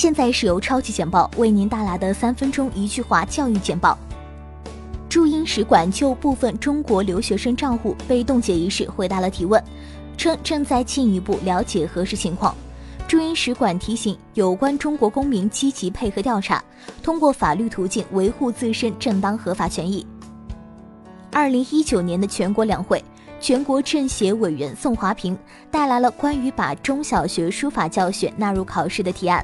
现在是由超级简报为您带来的三分钟一句话教育简报。驻英使馆就部分中国留学生账户被冻结一事回答了提问，称正在进一步了解核实情况。驻英使馆提醒有关中国公民积极配合调查，通过法律途径维护自身正当合法权益。二零一九年的全国两会。全国政协委员宋华平带来了关于把中小学书法教学纳入考试的提案。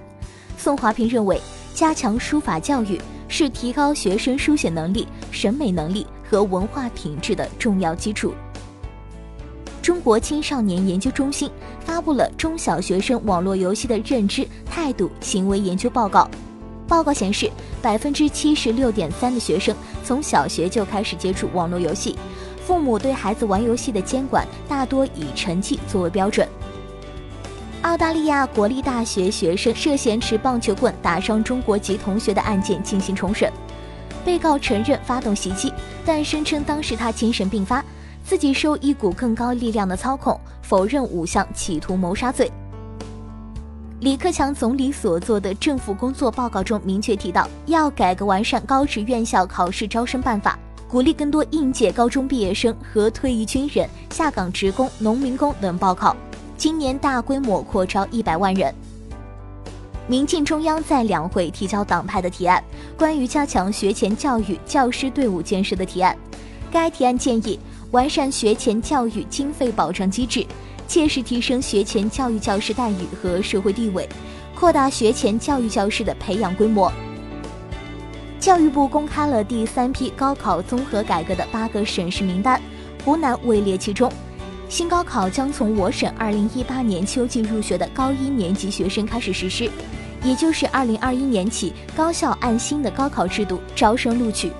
宋华平认为，加强书法教育是提高学生书写能力、审美能力和文化品质的重要基础。中国青少年研究中心发布了中小学生网络游戏的认知态度行为研究报告。报告显示，百分之七十六点三的学生从小学就开始接触网络游戏。父母对孩子玩游戏的监管大多以成绩作为标准。澳大利亚国立大学学生涉嫌持棒球棍打伤中国籍同学的案件进行重审，被告承认发动袭击，但声称当时他精神病发，自己受一股更高力量的操控，否认五项企图谋杀罪。李克强总理所做的政府工作报告中明确提到，要改革完善高职院校考试招生办法。鼓励更多应届高中毕业生和退役军人、下岗职工、农民工等报考。今年大规模扩招一百万人。民进中央在两会提交党派的提案，关于加强学前教育教师队伍建设的提案。该提案建议完善学前教育经费保障机制，切实提升学前教育教师待遇和社会地位，扩大学前教育教师的培养规模。教育部公开了第三批高考综合改革的八个省市名单，湖南位列其中。新高考将从我省二零一八年秋季入学的高一年级学生开始实施，也就是二零二一年起，高校按新的高考制度招生录取。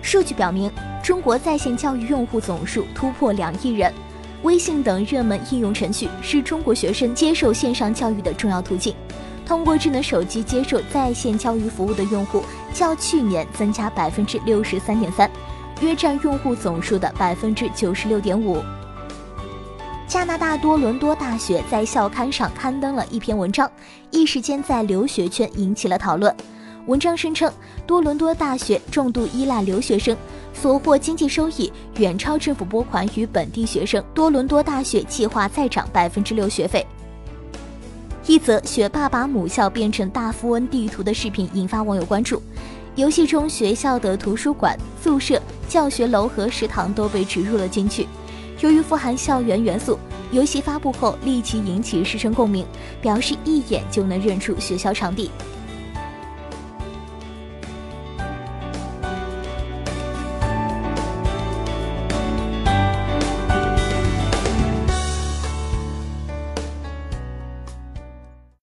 数据表明，中国在线教育用户总数突破两亿人，微信等热门应用程序是中国学生接受线上教育的重要途径。通过智能手机接受在线教育服务的用户较去年增加百分之六十三点三，约占用户总数的百分之九十六点五。加拿大多伦多大学在校刊上刊登了一篇文章，一时间在留学圈引起了讨论。文章声称，多伦多大学重度依赖留学生，所获经济收益远超政府拨款与本地学生。多伦多大学计划再涨百分之六学费。一则学霸把母校变成大富翁地图的视频引发网友关注。游戏中学校的图书馆、宿舍、教学楼和食堂都被植入了进去。由于富含校园元素，游戏发布后立即引起师生共鸣，表示一眼就能认出学校场地。